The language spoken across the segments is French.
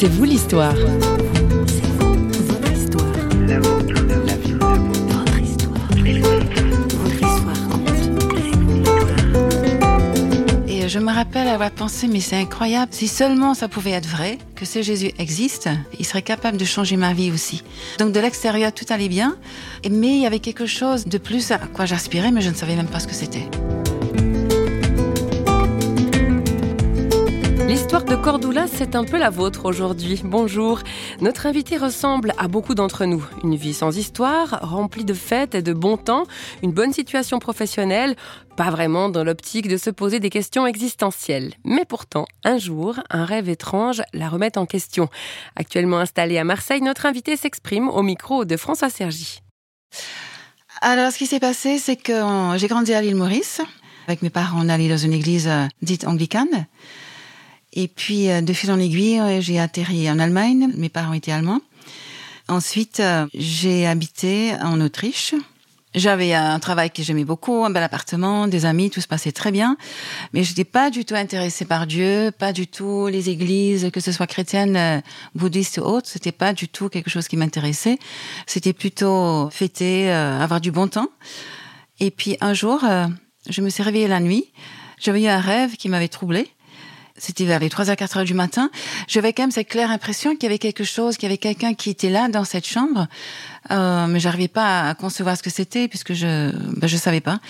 C'est vous l'histoire. Et je me rappelle avoir pensé, mais c'est incroyable, si seulement ça pouvait être vrai, que ce Jésus existe, il serait capable de changer ma vie aussi. Donc de l'extérieur, tout allait bien, mais il y avait quelque chose de plus à quoi j'aspirais, mais je ne savais même pas ce que c'était. Cordula, c'est un peu la vôtre aujourd'hui. Bonjour. Notre invité ressemble à beaucoup d'entre nous. Une vie sans histoire, remplie de fêtes et de bon temps, une bonne situation professionnelle, pas vraiment dans l'optique de se poser des questions existentielles. Mais pourtant, un jour, un rêve étrange la remet en question. Actuellement installé à Marseille, notre invité s'exprime au micro de François Sergi. Alors, ce qui s'est passé, c'est que j'ai grandi à l'île Maurice. Avec mes parents, on allait dans une église euh, dite anglicane. Et puis, euh, de fil en aiguille, euh, j'ai atterri en Allemagne. Mes parents étaient allemands. Ensuite, euh, j'ai habité en Autriche. J'avais un travail que j'aimais beaucoup, un bel appartement, des amis, tout se passait très bien. Mais je n'étais pas du tout intéressée par Dieu, pas du tout les églises, que ce soit chrétiennes, bouddhistes ou autres. C'était pas du tout quelque chose qui m'intéressait. C'était plutôt fêter, avoir du bon temps. Et puis un jour, je me suis réveillée la nuit. J'avais eu un rêve qui m'avait troublée c'était vers les 3 à 4 heures du matin, j'avais quand même cette claire impression qu'il y avait quelque chose, qu'il y avait quelqu'un qui était là dans cette chambre, euh, mais j'arrivais pas à concevoir ce que c'était puisque je ben, je savais pas.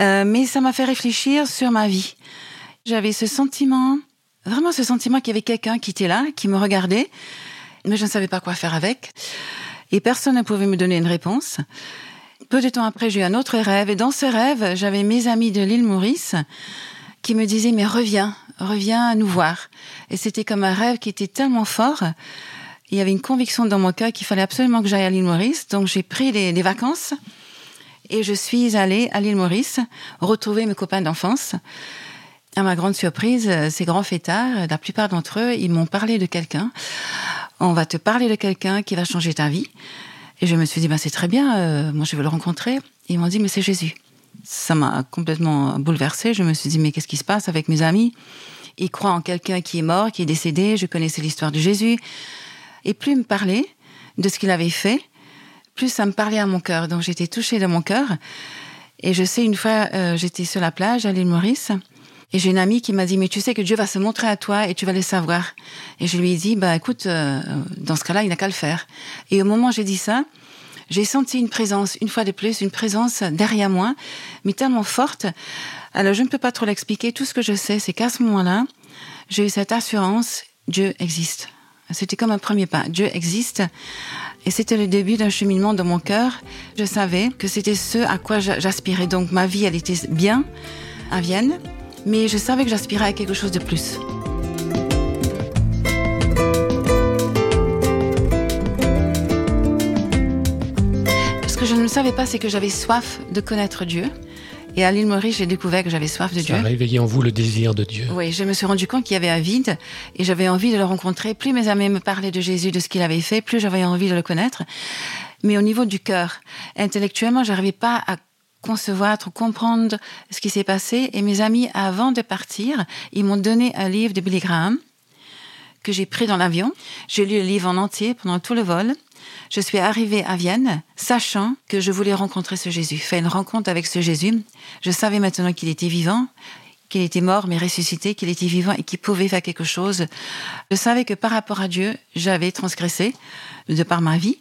Euh, mais ça m'a fait réfléchir sur ma vie. J'avais ce sentiment, vraiment ce sentiment qu'il y avait quelqu'un qui était là, qui me regardait, mais je ne savais pas quoi faire avec. Et personne ne pouvait me donner une réponse. Peu de temps après, j'ai eu un autre rêve, et dans ce rêve, j'avais mes amis de l'île Maurice qui me disaient mais reviens, reviens nous voir. Et c'était comme un rêve qui était tellement fort. Il y avait une conviction dans mon cœur qu'il fallait absolument que j'aille à l'île Maurice. Donc j'ai pris des, vacances et je suis allée à l'île Maurice retrouver mes copains d'enfance. À ma grande surprise, ces grands fêtards, la plupart d'entre eux, ils m'ont parlé de quelqu'un. On va te parler de quelqu'un qui va changer ta vie. Et je me suis dit, ben, c'est très bien, euh, moi je veux le rencontrer. ils m'ont dit, mais c'est Jésus ça m'a complètement bouleversée. Je me suis dit, mais qu'est-ce qui se passe avec mes amis? Ils croient en quelqu'un qui est mort, qui est décédé. Je connaissais l'histoire de Jésus. Et plus il me parlait de ce qu'il avait fait, plus ça me parlait à mon cœur. Donc j'étais touchée dans mon cœur. Et je sais, une fois, euh, j'étais sur la plage à l'île Maurice. Et j'ai une amie qui m'a dit, mais tu sais que Dieu va se montrer à toi et tu vas le savoir. Et je lui ai dit, bah écoute, euh, dans ce cas-là, il n'a qu'à le faire. Et au moment où j'ai dit ça, j'ai senti une présence, une fois de plus, une présence derrière moi, mais tellement forte. Alors, je ne peux pas trop l'expliquer. Tout ce que je sais, c'est qu'à ce moment-là, j'ai eu cette assurance, Dieu existe. C'était comme un premier pas. Dieu existe. Et c'était le début d'un cheminement dans mon cœur. Je savais que c'était ce à quoi j'aspirais. Donc, ma vie, elle était bien à Vienne, mais je savais que j'aspirais à quelque chose de plus. Savais pas, c'est que j'avais soif de connaître Dieu. Et à l'île Maurice, j'ai découvert que j'avais soif de Dieu. Ça a réveillé en vous le désir de Dieu. Oui, je me suis rendu compte qu'il y avait un vide et j'avais envie de le rencontrer. Plus mes amis me parlaient de Jésus, de ce qu'il avait fait, plus j'avais envie de le connaître. Mais au niveau du cœur, intellectuellement, j'arrivais pas à concevoir, à comprendre ce qui s'est passé. Et mes amis, avant de partir, ils m'ont donné un livre de Billy Graham que j'ai pris dans l'avion. J'ai lu le livre en entier pendant tout le vol je suis arrivée à Vienne, sachant que je voulais rencontrer ce Jésus, faire une rencontre avec ce Jésus. Je savais maintenant qu'il était vivant, qu'il était mort mais ressuscité, qu'il était vivant et qu'il pouvait faire quelque chose. Je savais que par rapport à Dieu, j'avais transgressé de par ma vie.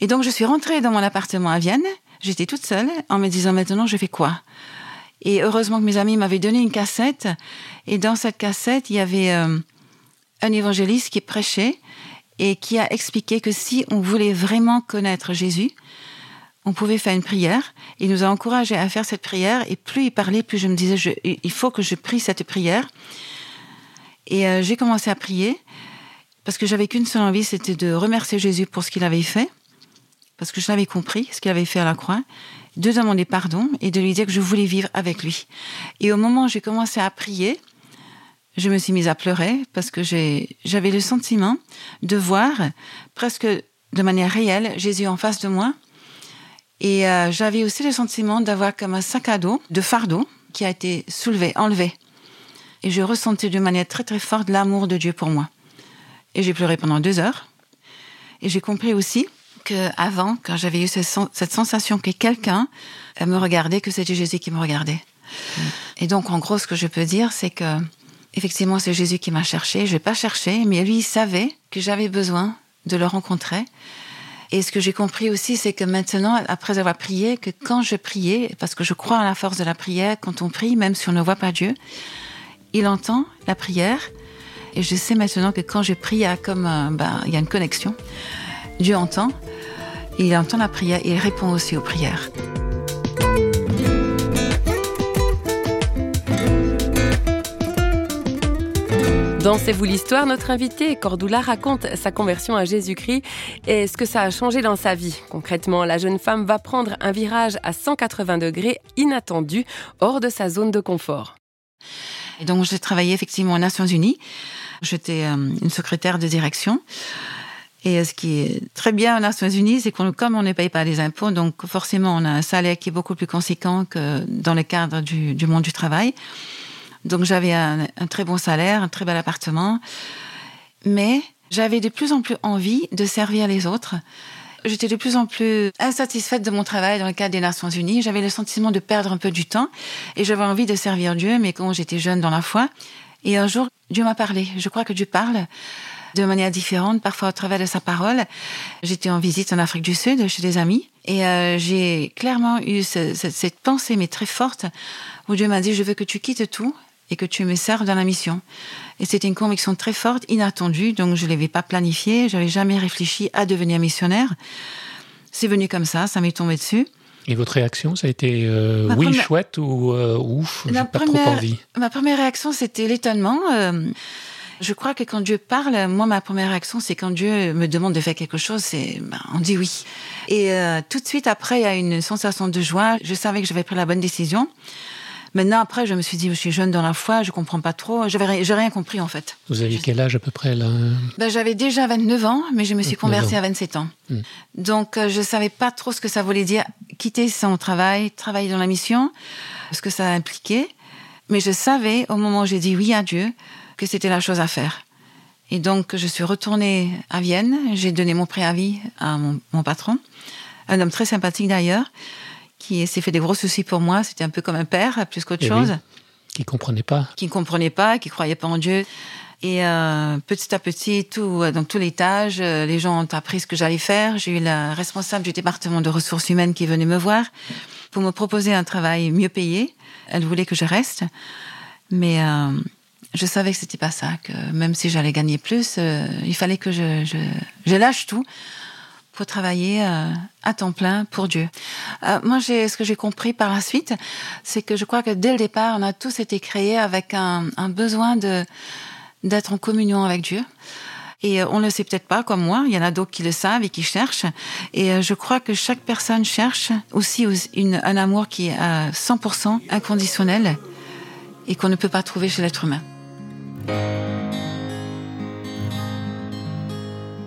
Et donc je suis rentrée dans mon appartement à Vienne. J'étais toute seule en me disant maintenant je fais quoi? Et heureusement que mes amis m'avaient donné une cassette. Et dans cette cassette, il y avait euh, un évangéliste qui prêchait et qui a expliqué que si on voulait vraiment connaître Jésus, on pouvait faire une prière. Il nous a encouragés à faire cette prière et plus il parlait, plus je me disais, il faut que je prie cette prière. Et euh, j'ai commencé à prier parce que j'avais qu'une seule envie, c'était de remercier Jésus pour ce qu'il avait fait, parce que je l'avais compris, ce qu'il avait fait à la croix, de demander pardon et de lui dire que je voulais vivre avec lui. Et au moment où j'ai commencé à prier, je me suis mise à pleurer parce que j'avais le sentiment de voir presque de manière réelle Jésus en face de moi. Et euh, j'avais aussi le sentiment d'avoir comme un sac à dos de fardeau qui a été soulevé, enlevé. Et je ressentais de manière très très forte l'amour de Dieu pour moi. Et j'ai pleuré pendant deux heures. Et j'ai compris aussi que avant, quand j'avais eu cette sensation que quelqu'un me regardait, que c'était Jésus qui me regardait. Et donc, en gros, ce que je peux dire, c'est que effectivement, c'est Jésus qui m'a cherché. Je n'ai pas cherché, mais lui, il savait que j'avais besoin de le rencontrer. Et ce que j'ai compris aussi, c'est que maintenant, après avoir prié, que quand je priais, parce que je crois en la force de la prière, quand on prie, même si on ne voit pas Dieu, il entend la prière. Et je sais maintenant que quand je prie, il y a comme ben, il y a une connexion. Dieu entend, il entend la prière il répond aussi aux prières. Dans C'est vous l'histoire, notre invité Cordula raconte sa conversion à Jésus-Christ et ce que ça a changé dans sa vie. Concrètement, la jeune femme va prendre un virage à 180 degrés inattendu hors de sa zone de confort. Et donc j'ai travaillé effectivement aux Nations Unies. J'étais euh, une secrétaire de direction. Et euh, ce qui est très bien aux Nations Unies, c'est que comme on ne paye pas les impôts, donc forcément on a un salaire qui est beaucoup plus conséquent que dans le cadre du monde du travail. Donc j'avais un, très bon salaire, un très bel appartement. Mais j'avais de plus en plus envie de servir les autres. J'étais de plus en plus insatisfaite de mon travail dans le cadre des Nations Unies. J'avais le sentiment de perdre un peu du temps et j'avais envie de servir Dieu, mais quand j'étais jeune dans la foi. Et un jour, Dieu m'a parlé. Je crois que Dieu parle de manière différente, parfois au travers de sa parole. J'étais en visite en Afrique du Sud chez des amis et euh, j'ai clairement eu cette pensée, mais très forte, où Dieu m'a dit, je veux que tu quittes tout et que tu me serves dans la mission. Et c'était une conviction très forte, inattendue, donc je ne l'avais pas planifiée, j'avais jamais réfléchi à devenir missionnaire. C'est venu comme ça, ça m'est tombé dessus. Et votre réaction, ça a été euh, oui, chouette ou euh, ouf, j'ai pas trop envie Ma première réaction, c'était l'étonnement. Euh, je crois que quand Dieu parle, moi, ma première réaction, c'est quand Dieu me demande de faire quelque chose, c'est, ben, on dit oui. Et tout de suite après, il y a une sensation de joie. Je savais que j'avais pris la bonne décision. Maintenant, après, je me suis dit, je suis jeune dans la foi, je comprends pas trop. Je n'ai rien compris, en fait. Vous aviez quel âge à peu près, là? Ben, J'avais déjà 29 ans, mais je me suis convertie à 27 ans. Hmm. Donc, euh, je savais pas trop ce que ça voulait dire quitter son travail, travailler dans la mission, ce que ça impliquait. Mais je savais, au moment où j'ai dit oui à Dieu, que c'était la chose à faire. Et donc, je suis retournée à Vienne. J'ai donné mon préavis à mon, mon patron, un homme très sympathique d'ailleurs qui s'est fait des gros soucis pour moi. C'était un peu comme un père, plus qu'autre eh chose. qui comprenait pas. Qui ne comprenait pas, qui croyait pas en Dieu. Et euh, petit à petit, tout, euh, dans tous les gens ont appris ce que j'allais faire. J'ai eu la responsable du département de ressources humaines qui venait me voir pour me proposer un travail mieux payé. Elle voulait que je reste, mais euh, je savais que c'était pas ça. Que même si j'allais gagner plus, euh, il fallait que je, je, je lâche tout travailler euh, à temps plein pour Dieu. Euh, moi, ce que j'ai compris par la suite, c'est que je crois que dès le départ, on a tous été créés avec un, besoin d'être en communion avec Dieu. Et euh, on ne le sait peut-être pas comme moi, il y en a d'autres qui le savent et qui cherchent. Et je crois que chaque personne cherche aussi un amour qui est à 100% inconditionnel et qu'on ne peut pas trouver chez l'être humain.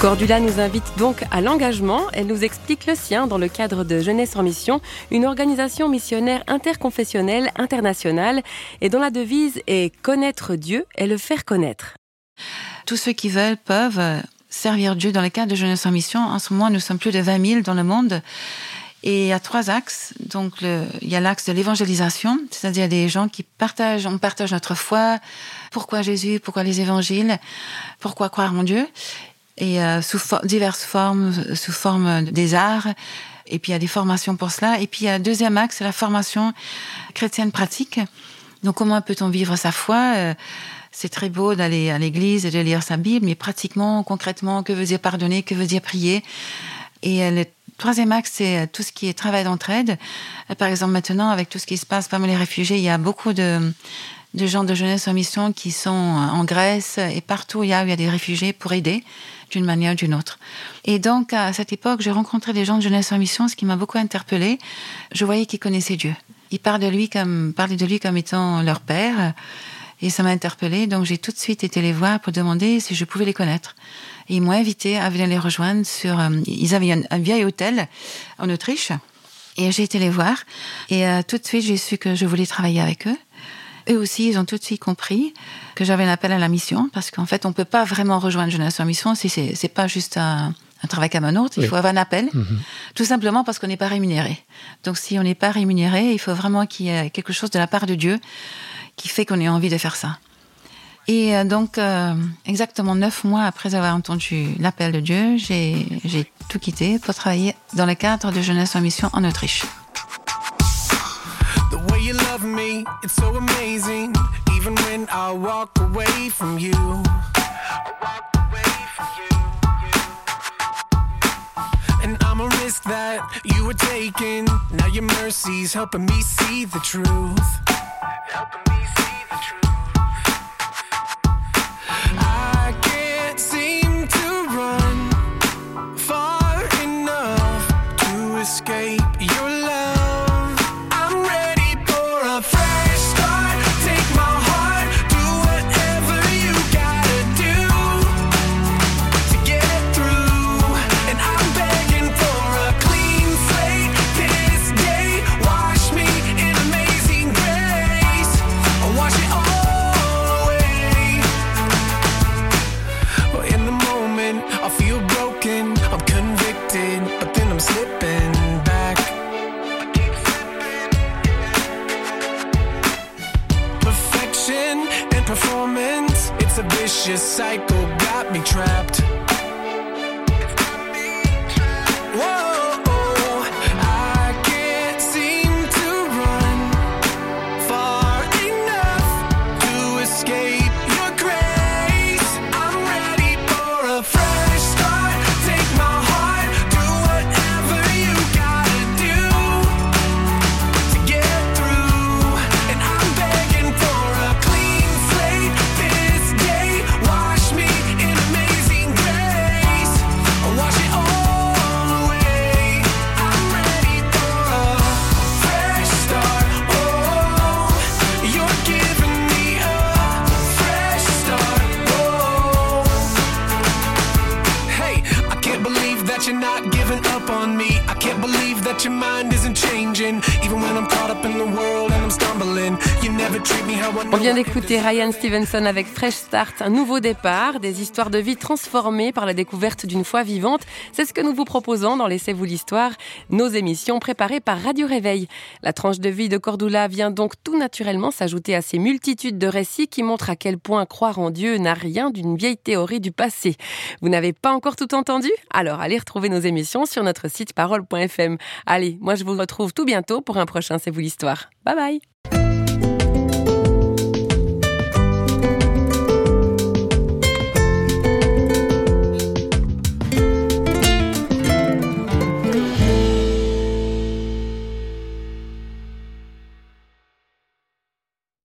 Cordula nous invite donc à l'engagement. Elle nous explique le sien dans le cadre de Jeunesse en Mission, une organisation missionnaire interconfessionnelle internationale et dont la devise est connaître Dieu et le faire connaître. Tous ceux qui veulent peuvent servir Dieu dans le cadre de Jeunesse en Mission. En ce moment, nous sommes plus de 20 000 dans le monde. Et il y a trois axes. Donc, il y a l'axe de l'évangélisation, c'est-à-dire des gens qui partagent, on partage notre foi, pourquoi Jésus, pourquoi les évangiles, pourquoi croire en Dieu? Et euh, sous diverses formes, sous forme des arts. Et puis il y a des formations pour cela. Et puis il y a un deuxième axe, c'est la formation chrétienne pratique. Donc comment peut-on vivre sa foi euh, C'est très beau d'aller à l'église et de lire sa Bible, mais pratiquement, concrètement, que veut dire pardonner, que veut dire prier? Et euh, le troisième axe, c'est tout ce qui est travail d'entraide. Par exemple, maintenant, avec tout ce qui se passe parmi les réfugiés, il y a beaucoup de, de gens de jeunesse en mission qui sont en Grèce et partout où il y a, il y a des réfugiés pour aider d'une manière ou d'une autre. Et donc, à cette époque, j'ai rencontré des gens de jeunesse en mission, ce qui m'a beaucoup interpellée. Je voyais qu'ils connaissaient Dieu. Ils parlaient de lui comme, de lui comme étant leur père. Et ça m'a interpellée. Donc, j'ai tout de suite été les voir pour demander si je pouvais les connaître. Et ils m'ont invité à venir les rejoindre sur, euh, ils avaient un, vieil hôtel en Autriche. Et j'ai été les voir. Et euh, tout de suite, j'ai su que je voulais travailler avec eux. Eux aussi, ils ont tout de suite compris que j'avais un appel à la mission, parce qu'en fait, on peut pas vraiment rejoindre Jeunesse en mission si c'est, c'est pas juste un, travail comme un autre. Il faut avoir un appel, mhm. tout simplement parce qu'on n'est pas rémunéré. Donc, si on n'est pas rémunéré, il faut vraiment qu'il y ait quelque chose de la part de Dieu qui fait qu'on ait envie de faire ça. Et euh, donc, euh, exactement neuf mois après avoir entendu l'appel de Dieu, j'ai tout quitté pour travailler dans le cadre de Jeunesse en mission en Autriche. You love me, it's so amazing. Even when I walk away from you. Away from you, you. And I'm a risk that you were taking. Now your mercy's helping me see the truth. Helping me see the truth. I can't seem to run far enough to escape psycho your mind isn't changing. Even when I'm caught up in the world and I'm stumbling. On vient d'écouter Ryan Stevenson avec Fresh Start, un nouveau départ, des histoires de vie transformées par la découverte d'une foi vivante. C'est ce que nous vous proposons dans Laissez-vous l'histoire, nos émissions préparées par Radio Réveil. La tranche de vie de Cordula vient donc tout naturellement s'ajouter à ces multitudes de récits qui montrent à quel point croire en Dieu n'a rien d'une vieille théorie du passé. Vous n'avez pas encore tout entendu? Alors allez retrouver nos émissions sur notre site parole.fm. Allez, moi je vous retrouve tout bientôt pour un prochain C'est vous l'histoire. Bye bye